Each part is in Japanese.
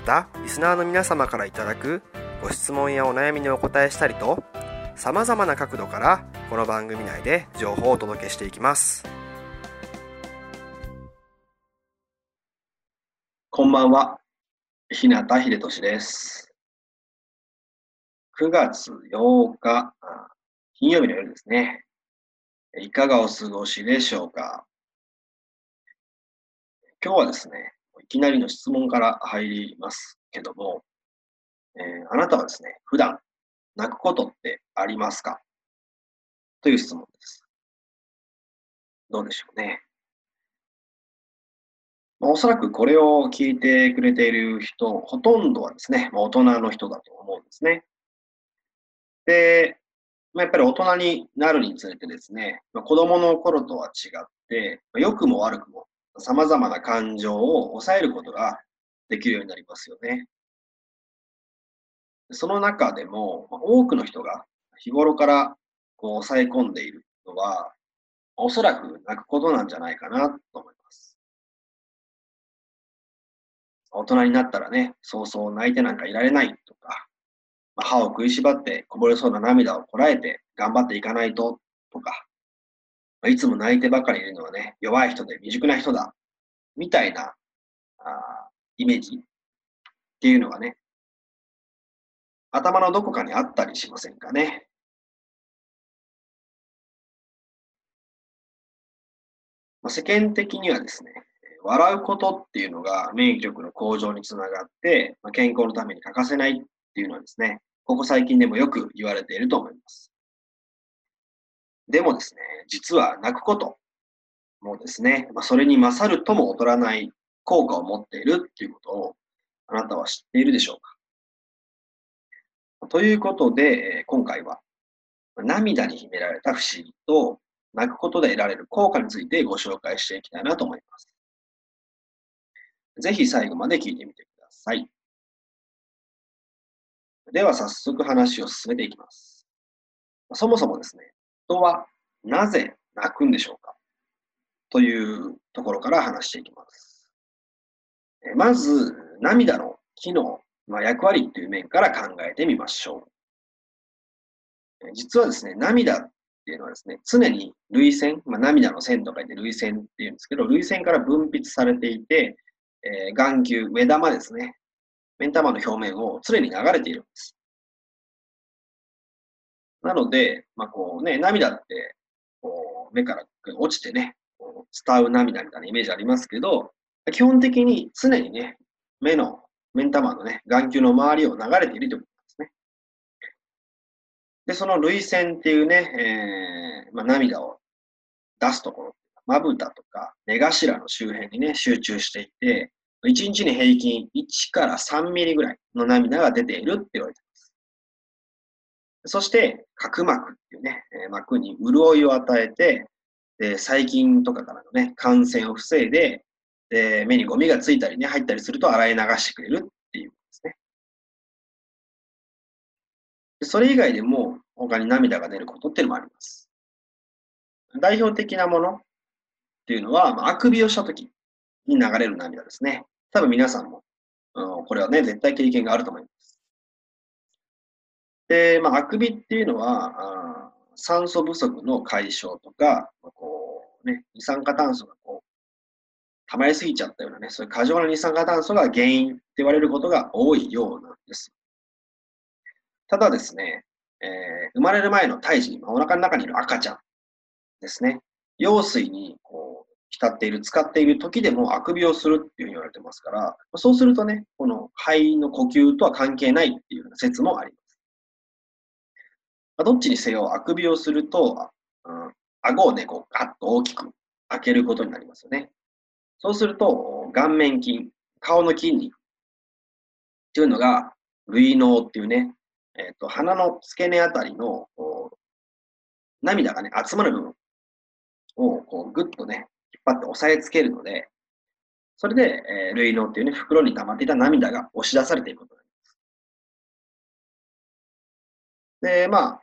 またリスナーの皆様からいただくご質問やお悩みにお答えしたりとさまざまな角度からこの番組内で情報をお届けしていきます。こんばんは。日向秀俊です。9月8日金曜日の夜ですね。いかがお過ごしでしょうか。今日はですね、きなりの質問から入りますけども、えー、あなたはですね、普段泣くことってありますか？という質問です。どうでしょうね。まあ、おそらくこれを聞いてくれている人、ほとんどはですね、まあ、大人の人だと思うんですね。で、まあ、やっぱり大人になるにつれてですね、まあ、子供の頃とは違って、まあ、良くも悪くも様々な感情を抑えることができるようになりますよね。その中でも、多くの人が日頃からこう抑え込んでいるのは、おそらく泣くことなんじゃないかなと思います。大人になったらね、そうそう泣いてなんかいられないとか、歯を食いしばってこぼれそうな涙をこらえて頑張っていかないととか、いつも泣いてばかりいるのはね、弱い人で未熟な人だ、みたいなあイメージっていうのがね、頭のどこかにあったりしませんかね。まあ、世間的にはですね、笑うことっていうのが免疫力の向上につながって、まあ、健康のために欠かせないっていうのはですね、ここ最近でもよく言われていると思います。でもですね、実は泣くこともですね、まあ、それに勝るとも劣らない効果を持っているっていうことをあなたは知っているでしょうか？ということで、今回は涙に秘められた不思議と泣くことで得られる効果についてご紹介していきたいなと思います。ぜひ最後まで聞いてみてください。では早速話を進めていきます。そもそもですね、人はなぜ泣くんでしょうか？というところから話していきます。まず、涙の機能、まあ、役割という面から考えてみましょう。実はですね、涙っていうのはですね、常に涙腺、まあ、涙の線と書いて涙腺っていうんですけど、涙腺から分泌されていて、えー、眼球、目玉ですね。目ん玉の表面を常に流れているんです。なので、まあ、こうね、涙って、こう、目から落ちてね、こう伝う涙みたいなイメージありますけど、基本的に常にね、目の、目ん玉のね、眼球の周りを流れているということですね。で、その涙腺っていうね、えー、まあ、涙を出すところ、まぶたとか目頭の周辺にね、集中していて、1日に平均1から3ミリぐらいの涙が出ているって言われて。そして、角膜っていうね、膜に潤いを与えて、で細菌とかからのね、感染を防いで、で目にゴミがついたりね、入ったりすると洗い流してくれるっていうことですね。それ以外でも他に涙が出ることっていうのもあります。代表的なものっていうのは、まあ、あくびをしたときに流れる涙ですね。多分皆さんも、うん、これはね、絶対経験があると思います。で、まあ、あくびっていうのは、あ酸素不足の解消とか、まあ、こうね、二酸化炭素がこう溜まりすぎちゃったようなね、そういう過剰な二酸化炭素が原因って言われることが多いようなんです。ただですね、えー、生まれる前の胎児、お腹の中にいる赤ちゃんですね、羊水にこう浸っている、使っている時でもあくびをするっていうふうに言われてますから、そうするとね、この肺の呼吸とは関係ないっていう説もあります。まあ、どっちにせよ、あくびをすると、うん、顎をね、こうガッと大きく開けることになりますよね。そうすると、顔面筋、顔の筋肉っていうのが、類脳っていうね、えっ、ー、と、鼻の付け根あたりの、涙がね、集まる部分を、こう、ぐっとね、引っ張って押さえつけるので、それで、えー、類脳っていうね、袋に溜まっていた涙が押し出されていくことになります。で、まあ、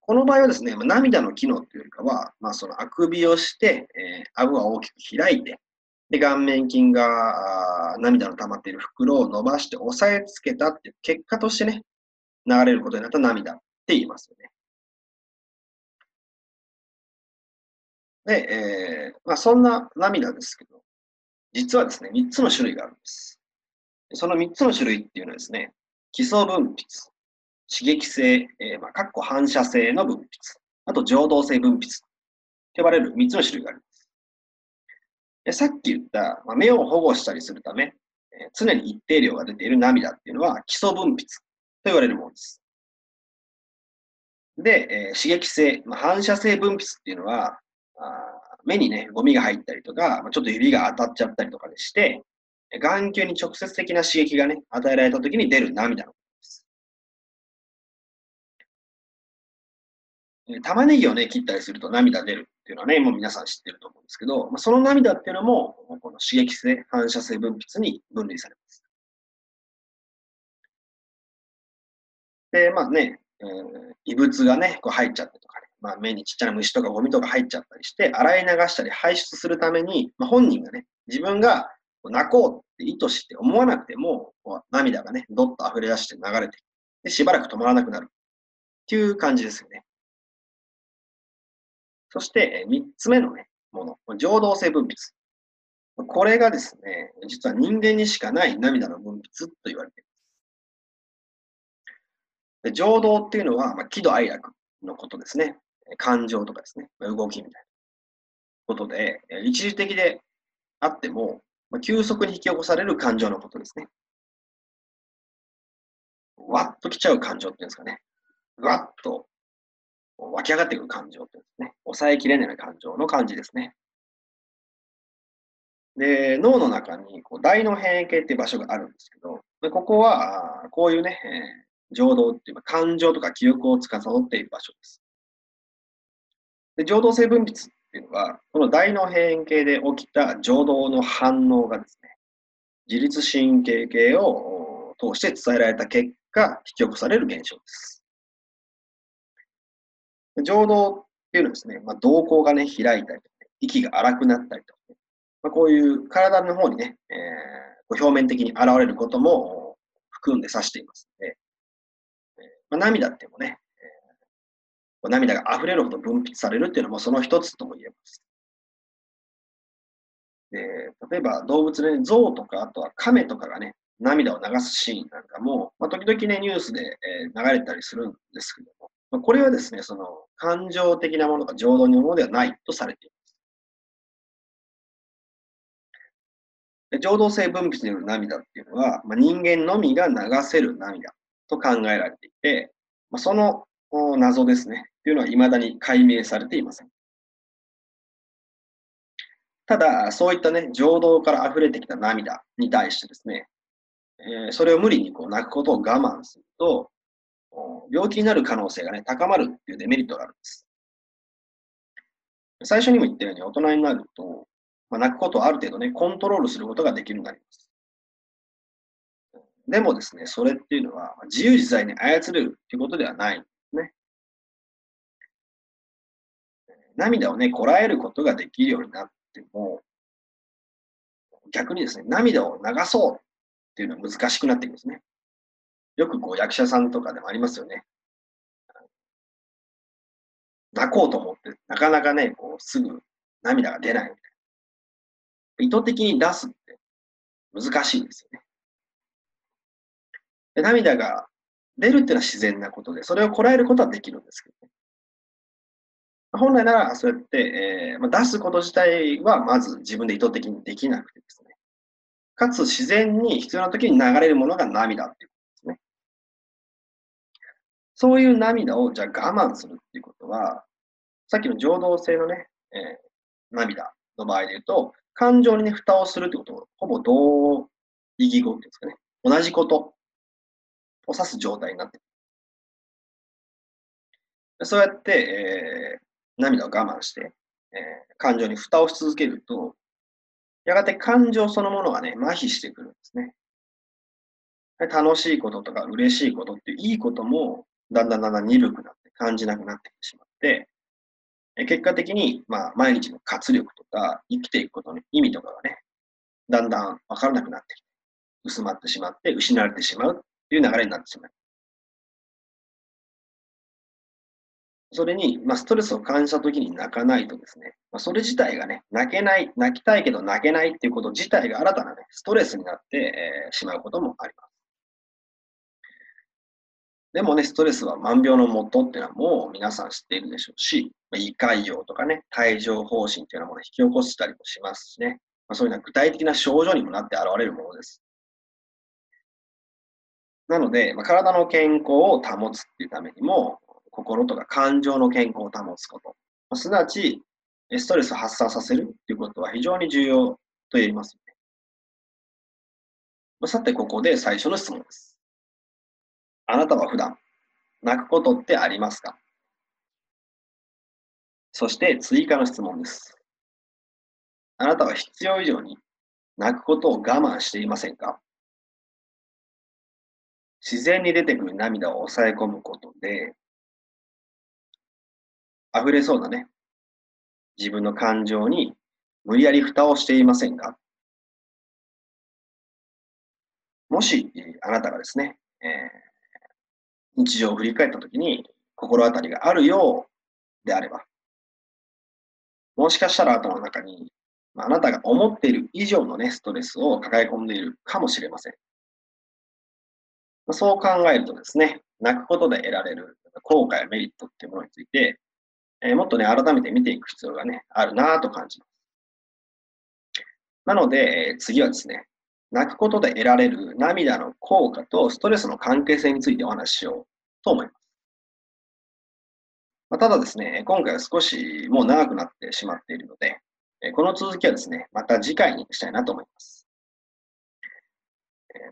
この場合はですね、まあ、涙の機能っていうよりかは、まあ、そのあくびをして、えー、顎が大きく開いて、で、顔面筋が涙の溜まっている袋を伸ばして押さえつけたっていう結果としてね、流れることになった涙って言いますよね。で、えー、まあ、そんな涙ですけど、実はですね、3つの種類があるんです。その3つの種類っていうのはですね、基礎分泌、刺激性、えー、まあ、かっこ反射性の分泌、あと情動性分泌と呼ばれる3つの種類があります。でさっき言った、まあ、目を保護したりするため、えー、常に一定量が出ている涙っていうのは基礎分泌と言われるものです。で、えー、刺激性、まあ、反射性分泌っていうのは、あ目にね、ゴミが入ったりとか、ちょっと指が当たっちゃったりとかでして、眼球に直接的な刺激がね、与えられた時に出る涙の玉ねぎをね、切ったりすると涙出るっていうのはね、もう皆さん知ってると思うんですけど、まあ、その涙っていうのも、この刺激性、反射性分泌に分類されます。で、まあね、えー、異物がね、こう入っちゃってとかね、まあ、目にちっちゃな虫とかゴミとか入っちゃったりして、洗い流したり排出するために、まあ、本人がね、自分が泣こうって意図して思わなくても、涙がね、どっと溢れ出して流れてで、しばらく止まらなくなるっていう感じですよね。そして、三つ目のね、もの、情動性分泌。これがですね、実は人間にしかない涙の分泌と言われています。で情動っていうのは、まあ、喜怒哀楽のことですね。感情とかですね、動きみたいなことで、一時的であっても、急速に引き起こされる感情のことですね。わっと来ちゃう感情っていうんですかね。わっと湧き上がってく感情ってですね。抑えきれない感情の感じですね。で、脳の中にこう大脳変形っていう場所があるんですけど、でここはこういうね、えー、情動っていう感情とか記憶を司っている場所です。で情動性分泌っていうのは、この大脳変形で起きた情動の反応がですね、自律神経系を通して伝えられた結果、引き起こされる現象です。情動っていうのはですね、まあ、瞳孔がね、開いたりとか、ね息が荒くなったりとか、ねまあ、こういう体の方にね、えー、表面的に現れることも含んで指していますので、まあ、涙っていうのもね、涙が溢れるほど分泌されるっていうのもその一つとも言えます。で例えば動物で、ね、象とか、あとは亀とかがね、涙を流すシーンなんかも、まあ、時々ね、ニュースで、え、流れたりするんですけども、これはですね、その感情的なものが情動にものではないとされています。情動性分泌による涙っていうのは、まあ、人間のみが流せる涙と考えられていて、まあ、その謎ですね。というのは未だに解明されていません。ただ、そういったね、情動から溢れてきた涙に対してですね、えー、それを無理にこう泣くことを我慢すると、病気になる可能性がね、高まるっていうデメリットがあるんです。最初にも言ったように、大人になると、まあ、泣くことをある程度ね、コントロールすることができるようになります。でもですね、それっていうのは、自由自在に操れるっていうことではないんですね涙をね、こらえることができるようになっても、逆にですね、涙を流そうっていうのは難しくなっていくんですね。よくこう役者さんとかでもありますよね。泣こうと思って、なかなかね、こうすぐ涙が出ないみたいな。意図的に出すって難しいんですよね。で涙が出るっていうのは自然なことで、それをこらえることはできるんですけどね。本来なら、そうやって、えーまあ、出すこと自体はまず自分で意図的にできなくてですね。かつ自然に必要な時に流れるものが涙っていう。そういう涙をじゃあ我慢するっていうことは、さっきの情動性のね、えー、涙の場合で言うと、感情にね、蓋をするってことを、ほぼ同意義語っていうんですかね。同じことを指す状態になっている。そうやって、えー、涙を我慢して、えー、感情に蓋をし続けると、やがて感情そのものがね、麻痺してくるんですね。楽しいこととか嬉しいことっていういいことも、だんだんだんだん鈍くなって感じなくなってきてしまって、結果的に、まあ、毎日の活力とか、生きていくことの意味とかがね、だんだんわからなくなってきて、薄まってしまって、失われてしまうっていう流れになってしまう。それに、まあ、ストレスを感じたときに泣かないとですね、まあ、それ自体がね、泣けない、泣きたいけど泣けないっていうこと自体が新たなね、ストレスになって、えー、しまうこともあります。でもね、ストレスは万病のもとっていうのはもう皆さん知っているでしょうし、胃潰瘍とかね、帯状疱疹っていうのも、ね、引き起こしたりもしますしね、まあ、そういうのは具体的な症状にもなって現れるものです。なので、まあ、体の健康を保つっていうためにも、心とか感情の健康を保つことま。すなわち、ストレスを発散させるということは非常に重要と言えます、ね。さて、ここで最初の質問です。あなたは普段、泣くことってありますか？そして追加の質問です。あなたは必要以上に泣くことを我慢していませんか？自然に出てくる涙を抑え込むことで、溢れそうなね、自分の感情に無理やり蓋をしていませんか？もし、あなたがですね、えー、日常を振り返ったときに心当たりがあるようであれば、もしかしたら頭の中に、あなたが思っている以上のね、ストレスを抱え込んでいるかもしれません。そう考えるとですね、泣くことで得られる効果やメリットっていうものについて、えー、もっとね、改めて見ていく必要がね、あるなと感じます。なのでえ、次はですね、泣くことで得られる涙の効果とストレスの関係性についてお話ししようと思います。まあ、ただですね、今回は少しもう長くなってしまっているので、この続きはですね、また次回にしたいなと思います。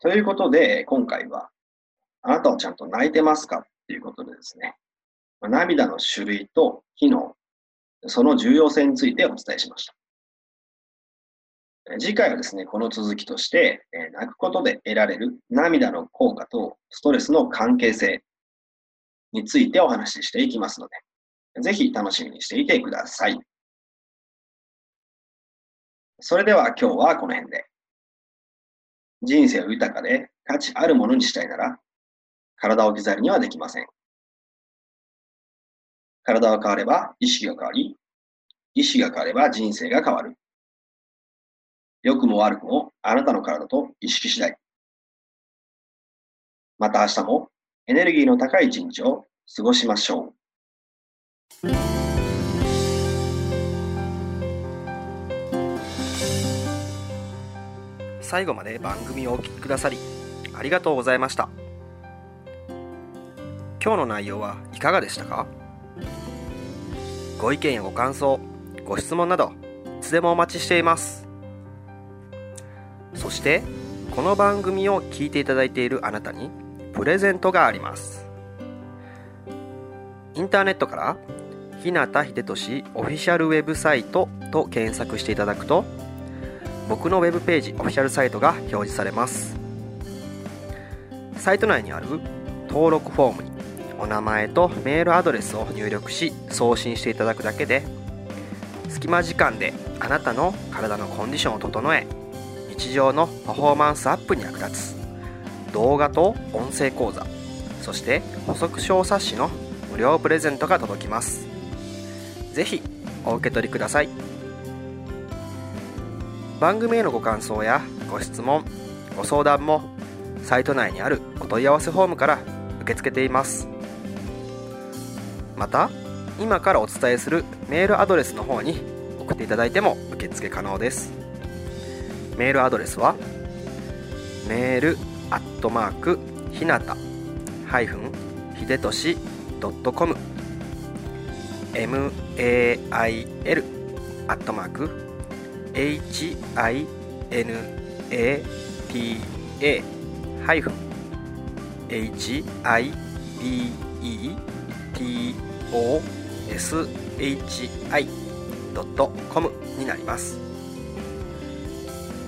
ということで、今回は、あなたはちゃんと泣いてますかっていうことでですね、涙の種類と機能、その重要性についてお伝えしました。次回はですね、この続きとして、え泣くことで得られる涙の効果とストレスの関係性についてお話ししていきますので、ぜひ楽しみにしていてください。それでは今日はこの辺で。人生を豊かで価値あるものにしたいなら、体を置き去りにはできません。体が変われば意識が変わり、意識が変われば人生が変わる。良くも悪くもあなたの体と意識次第。また明日もエネルギーの高い一日を過ごしましょう。最後まで番組をお聴きくださりありがとうございました今日の内容はいかがでしたか？ご意見やご感想ご質問などいつでもお待ちしていますそしてこの番組を聞いていただいているあなたにプレゼントがあります。インターネットから日向秀俊オフィシャルウェブサイトと検索していただくと僕のウェブページオフィシャルサイトが表示されます。サイト内にある登録フォームにお名前とメールアドレスを入力し送信していただくだけで隙間時間であなたの体のコンディションを整え日常のパフォーマンスアップに役立つ。動画と音声講座。そして補足小冊子の無料プレゼントが届きます。是非お受け取りください。番組へのご感想やご質問ご相談もサイト内にあるお問い合わせフォームから受け付けています。また今からお伝えするメールアドレスの方に送っていただいても受付可能です。メールアドレスは？メールアットマークひなたハイフンひでとし .com mail アットマーク hinata ハイフン hibetoshi.com になります